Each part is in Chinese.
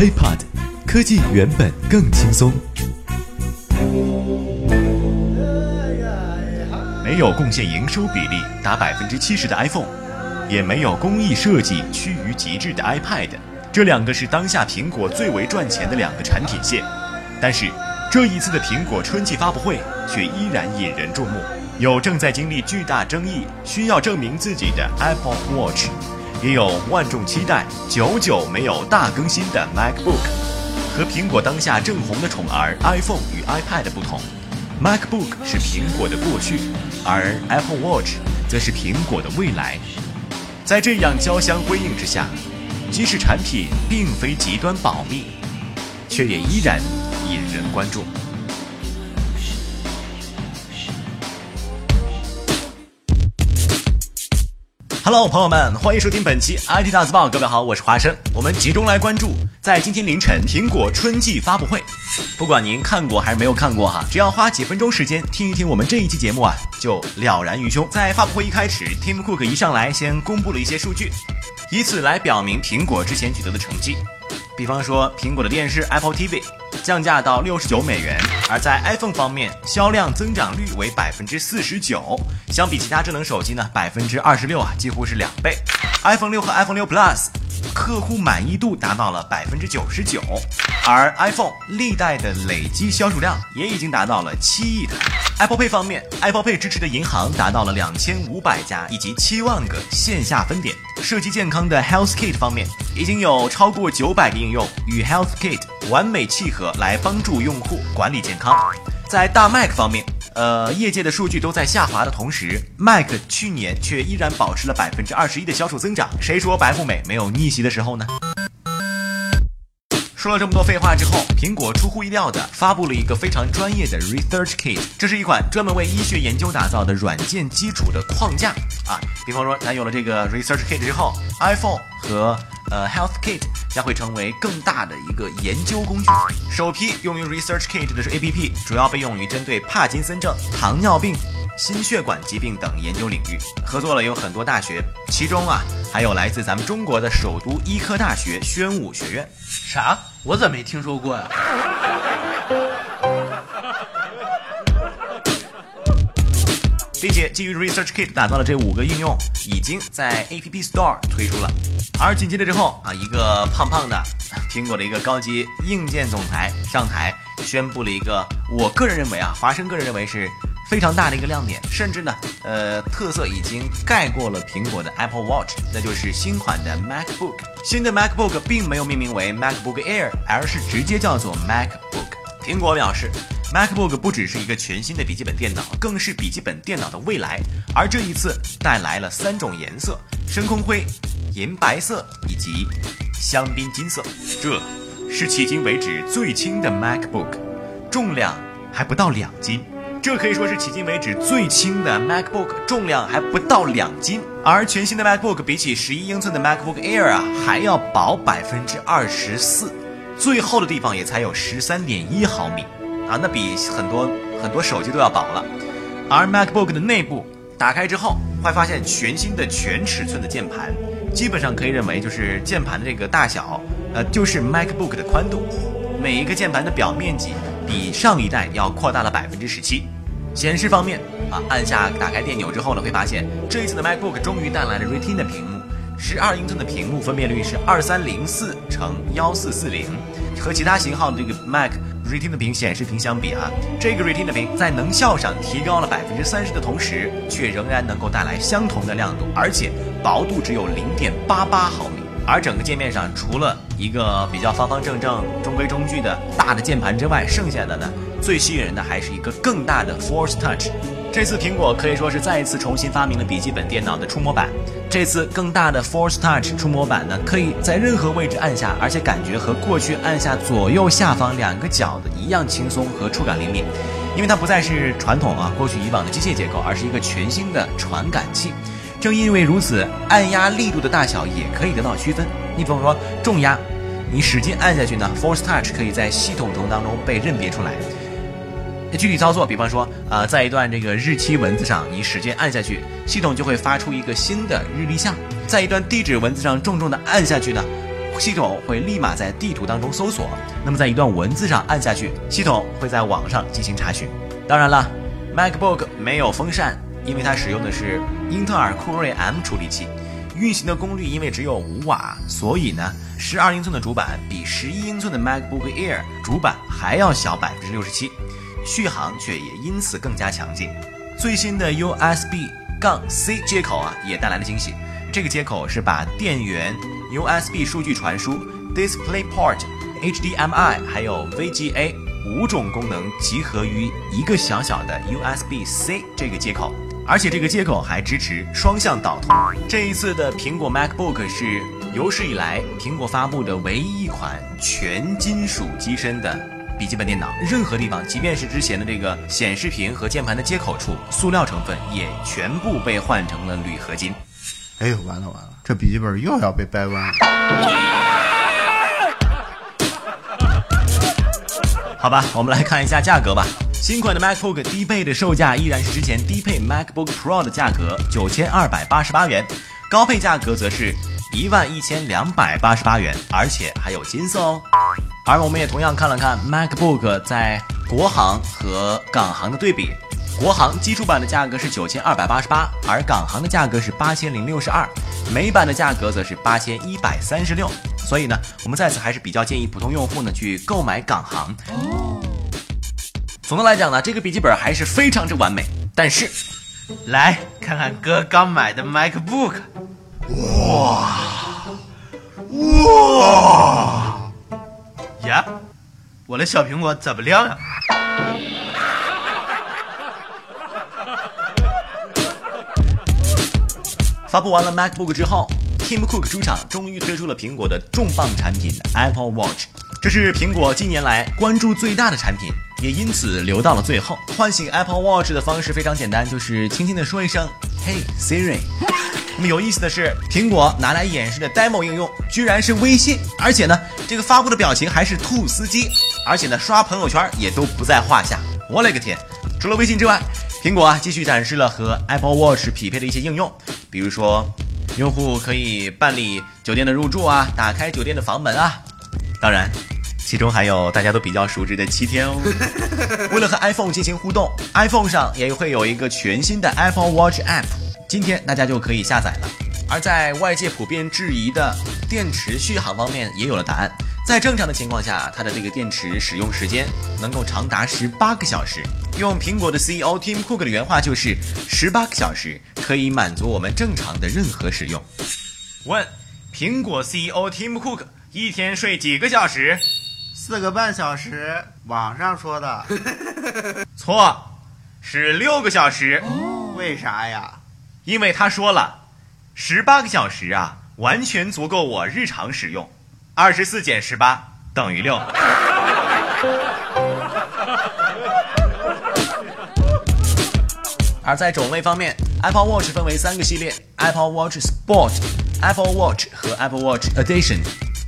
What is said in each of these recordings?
apod 科技原本更轻松。没有贡献营收比例达百分之七十的 iPhone，也没有工艺设计趋于极致的 iPad，这两个是当下苹果最为赚钱的两个产品线。但是这一次的苹果春季发布会却依然引人注目，有正在经历巨大争议、需要证明自己的 Apple Watch，也有万众期待、久久没有大更新的 MacBook。和苹果当下正红的宠儿 iPhone 与 iPad 不同，MacBook 是苹果的过去，而 Apple Watch 则是苹果的未来。在这样交相辉映之下，即使产品并非极端保密，却也依然引人关注。Hello，朋友们，欢迎收听本期 IT 大字报。各位好，我是华生。我们集中来关注，在今天凌晨苹果春季发布会。不管您看过还是没有看过哈，只要花几分钟时间听一听我们这一期节目啊，就了然于胸。在发布会一开始，Tim Cook 一上来先公布了一些数据，以此来表明苹果之前取得的成绩。比方说，苹果的电视 Apple TV 降价到六十九美元，而在 iPhone 方面，销量增长率为百分之四十九，相比其他智能手机呢，百分之二十六啊，几乎是两倍。iPhone 六和 iPhone 六 Plus 客户满意度达到了百分之九十九，而 iPhone 历代的累计销售量也已经达到了七亿台。Apple Pay 方面，Apple Pay 支持的银行达到了两千五百家，以及七万个线下分店。涉及健康的 Health Kit 方面，已经有超过九百个应用与 Health Kit 完美契合，来帮助用户管理健康。在大 Mac 方面，呃，业界的数据都在下滑的同时，Mac 去年却依然保持了百分之二十一的销售增长。谁说白富美没有逆袭的时候呢？说了这么多废话之后，苹果出乎意料的发布了一个非常专业的 Research Kit，这是一款专门为医学研究打造的软件基础的框架啊。比方说，咱有了这个 Research Kit 之后，iPhone 和呃 Health Kit 将会成为更大的一个研究工具。首批用于 Research Kit 的是 APP，主要被用于针对帕金森症、糖尿病。心血管疾病等研究领域合作了有很多大学，其中啊还有来自咱们中国的首都医科大学宣武学院。啥？我怎么没听说过呀？并且基于 Research Kit 打造的这五个应用已经在 App Store 推出了。而紧接着之后啊，一个胖胖的苹果的一个高级硬件总裁上台，宣布了一个我个人认为啊，华生个人认为是。非常大的一个亮点，甚至呢，呃，特色已经盖过了苹果的 Apple Watch，那就是新款的 MacBook。新的 MacBook 并没有命名为 MacBook Air，而是直接叫做 MacBook。苹果表示，MacBook 不只是一个全新的笔记本电脑，更是笔记本电脑的未来。而这一次带来了三种颜色：深空灰、银白色以及香槟金色。这是迄今为止最轻的 MacBook，重量还不到两斤。这可以说是迄今为止最轻的 MacBook，重量还不到两斤。而全新的 MacBook 比起十一英寸的 MacBook Air 啊，还要薄百分之二十四，最厚的地方也才有十三点一毫米啊，那比很多很多手机都要薄了。而 MacBook 的内部打开之后，会发现全新的全尺寸的键盘，基本上可以认为就是键盘的这个大小，呃，就是 MacBook 的宽度，每一个键盘的表面积。比上一代要扩大了百分之十七。显示方面啊，按下打开电钮之后呢，会发现这一次的 MacBook 终于带来了 Retina 屏幕，十二英寸的屏幕分辨率是二三零四乘幺四四零，和其他型号的这个 Mac Retina 屏显示屏相比啊，这个 Retina 屏在能效上提高了百分之三十的同时，却仍然能够带来相同的亮度，而且薄度只有零点八八毫米。而整个界面上，除了一个比较方方正正、中规中矩的大的键盘之外，剩下的呢，最吸引人的还是一个更大的 Force Touch。这次苹果可以说是再一次重新发明了笔记本电脑的触摸板。这次更大的 Force Touch 触摸板呢，可以在任何位置按下，而且感觉和过去按下左右下方两个角的一样轻松和触感灵敏，因为它不再是传统啊过去以往的机械结构，而是一个全新的传感器。正因为如此，按压力度的大小也可以得到区分。你比方说重压，你使劲按下去呢，Force Touch 可以在系统中当中被认别出来。具体操作，比方说，呃，在一段这个日期文字上，你使劲按下去，系统就会发出一个新的日历项；在一段地址文字上重重的按下去呢，系统会立马在地图当中搜索。那么在一段文字上按下去，系统会在网上进行查询。当然了，MacBook 没有风扇，因为它使用的是英特尔酷睿 M 处理器，运行的功率因为只有五瓦，所以呢，十二英寸的主板比十一英寸的 MacBook Air 主板还要小百分之六十七，续航却也因此更加强劲。最新的 USB 杠 C 接口啊，也带来了惊喜。这个接口是把电源、USB 数据传输、DisplayPort、HDMI 还有 VGA 五种功能集合于一个小小的 USB-C 这个接口，而且这个接口还支持双向导通。这一次的苹果 MacBook 是有史以来苹果发布的唯一一款全金属机身的笔记本电脑，任何地方，即便是之前的这个显示屏和键盘的接口处，塑料成分也全部被换成了铝合金。哎呦，完了完了，这笔记本又要被掰弯了。好吧，我们来看一下价格吧。新款的 MacBook 低配的售价依然是之前低配 MacBook Pro 的价格九千二百八十八元，高配价格则是一万一千两百八十八元，而且还有金色哦。而我们也同样看了看 MacBook 在国行和港行的对比。国行基础版的价格是九千二百八十八，而港行的价格是八千零六十二，美版的价格则是八千一百三十六。所以呢，我们在此还是比较建议普通用户呢去购买港行。哦总的来讲呢，这个笔记本还是非常之完美。但是，来看看哥刚买的 MacBook，哇哇呀，我的小苹果怎么亮呀？发布完了 MacBook 之后，Tim Cook 出场，终于推出了苹果的重磅产品 Apple Watch。这是苹果近年来关注最大的产品，也因此留到了最后。唤醒 Apple Watch 的方式非常简单，就是轻轻的说一声 “Hey Siri”。那么有意思的是，苹果拿来演示的 demo 应用居然是微信，而且呢，这个发布的表情还是兔司机，而且呢，刷朋友圈也都不在话下。我勒个天！除了微信之外，苹果啊继续展示了和 Apple Watch 匹配的一些应用。比如说，用户可以办理酒店的入住啊，打开酒店的房门啊。当然，其中还有大家都比较熟知的七天哦。为了和 iPhone 进行互动，iPhone 上也会有一个全新的 Apple Watch App，今天大家就可以下载了。而在外界普遍质疑的电池续航方面，也有了答案。在正常的情况下，它的这个电池使用时间能够长达十八个小时。用苹果的 CEO Tim Cook 的原话就是：十八个小时可以满足我们正常的任何使用。问：苹果 CEO Tim Cook 一天睡几个小时？四个半小时，网上说的。错，是六个小时。为啥呀？因为他说了，十八个小时啊，完全足够我日常使用。二十四减十八等于六。而在种类方面，Apple Watch 分为三个系列：Apple Watch Sport、Apple Watch 和 Apple Watch Edition。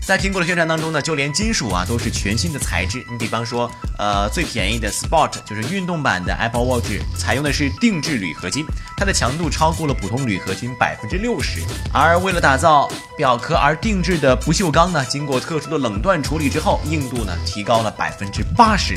在苹果的宣传当中呢，就连金属啊都是全新的材质。你比方说，呃，最便宜的 Sport 就是运动版的 Apple Watch，采用的是定制铝合金，它的强度超过了普通铝合金百分之六十。而为了打造表壳而定制的不锈钢呢，经过特殊的冷锻处理之后，硬度呢提高了百分之八十。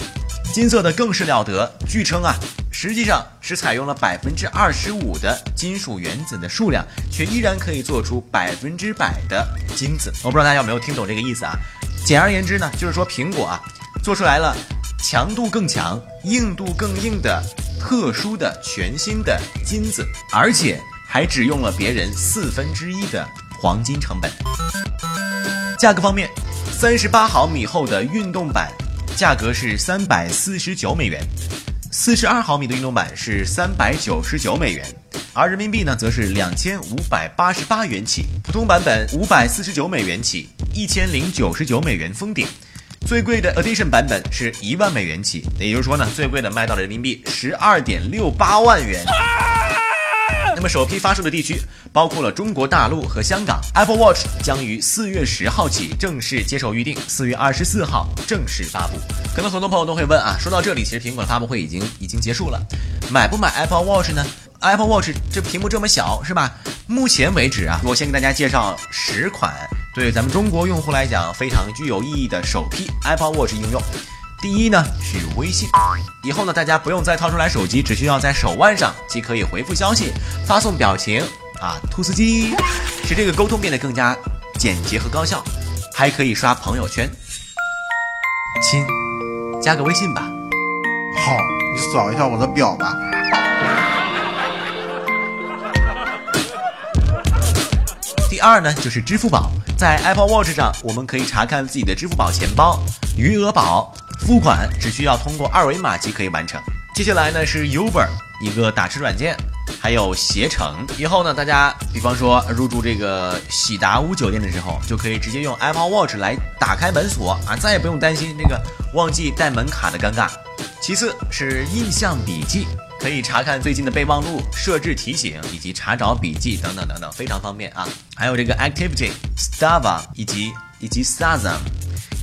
金色的更是了得，据称啊，实际上是采用了百分之二十五的金属原子的数量，却依然可以做出百分之百的金子。我不知道大家有没有听懂这个意思啊？简而言之呢，就是说苹果啊，做出来了强度更强、硬度更硬的特殊的全新的金子，而且还只用了别人四分之一的黄金成本。价格方面，三十八毫米厚的运动版。价格是三百四十九美元，四十二毫米的运动版是三百九十九美元，而人民币呢则是两千五百八十八元起。普通版本五百四十九美元起，一千零九十九美元封顶。最贵的 Edition 版本是一万美元起，也就是说呢，最贵的卖到了人民币十二点六八万元。那么首批发售的地区包括了中国大陆和香港。Apple Watch 将于四月十号起正式接受预定，四月二十四号正式发布。可能很多朋友都会问啊，说到这里，其实苹果的发布会已经已经结束了，买不买 Apple Watch 呢？Apple Watch 这屏幕这么小，是吧？目前为止啊，我先给大家介绍十款对咱们中国用户来讲非常具有意义的首批 Apple Watch 应用。第一呢是微信，以后呢大家不用再掏出来手机，只需要在手腕上即可以回复消息、发送表情啊，兔斯基，使这个沟通变得更加简洁和高效，还可以刷朋友圈。亲，加个微信吧。好，你扫一下我的表吧。二呢，就是支付宝，在 Apple Watch 上，我们可以查看自己的支付宝钱包余额宝，付款只需要通过二维码即可以完成。接下来呢是 Uber，一个打车软件，还有携程。以后呢，大家比方说入住这个喜达屋酒店的时候，就可以直接用 Apple Watch 来打开门锁啊，再也不用担心那个忘记带门卡的尴尬。其次是印象笔记。可以查看最近的备忘录、设置提醒以及查找笔记等等等等，非常方便啊！还有这个 Activity、Stava 以及以及 Sazam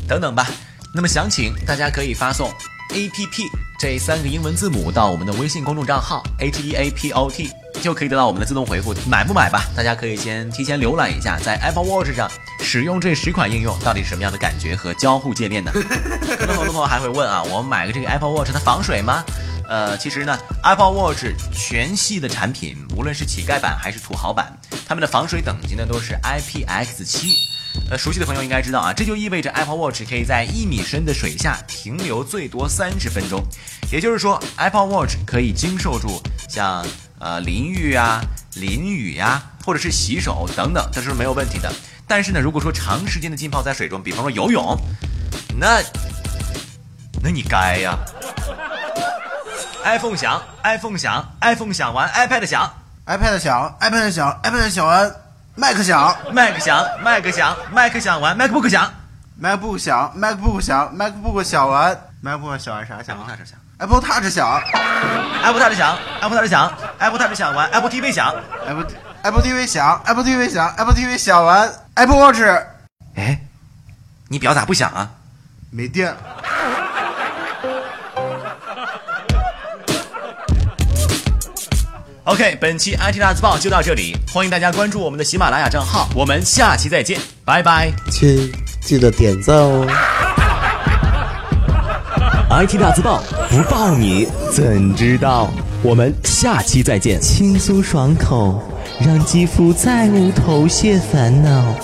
等等吧。那么详情大家可以发送 APP 这三个英文字母到我们的微信公众账号 H E A P O T，就可以得到我们的自动回复。买不买吧？大家可以先提前浏览一下，在 Apple Watch 上使用这十款应用到底是什么样的感觉和交互界面呢？可能很多朋友还会问啊，我买个这个 Apple Watch 它防水吗？呃，其实呢，Apple Watch 全系的产品，无论是乞丐版还是土豪版，它们的防水等级呢都是 IPX7。呃，熟悉的朋友应该知道啊，这就意味着 Apple Watch 可以在一米深的水下停留最多三十分钟。也就是说，Apple Watch 可以经受住像呃淋浴啊、淋雨呀，或者是洗手等等，这是没有问题的。但是呢，如果说长时间的浸泡在水中，比方说游泳，那那你该呀。iPhone 响，iPhone 响，iPhone 响完，iPad 响，iPad 响，iPad 响，iPad 响完，Mac 响，Mac 响，Mac 响，Mac 响完，MacBook 响，MacBook 响，MacBook 响，MacBook 响完，MacBook 响完啥响？Apple Touch 响，Apple Touch 响，Apple Touch 响，Apple Touch 响，Apple Touch 响完，Apple TV 响，Apple Apple TV 响，Apple TV 响，Apple TV 响完，Apple Watch，哎，你表咋不响啊？没电。OK，本期 IT 大字报就到这里，欢迎大家关注我们的喜马拉雅账号，我们下期再见，拜拜。亲，记得点赞哦。IT 大字报不报你怎知道？我们下期再见，轻松爽口，让肌肤再无头屑烦恼。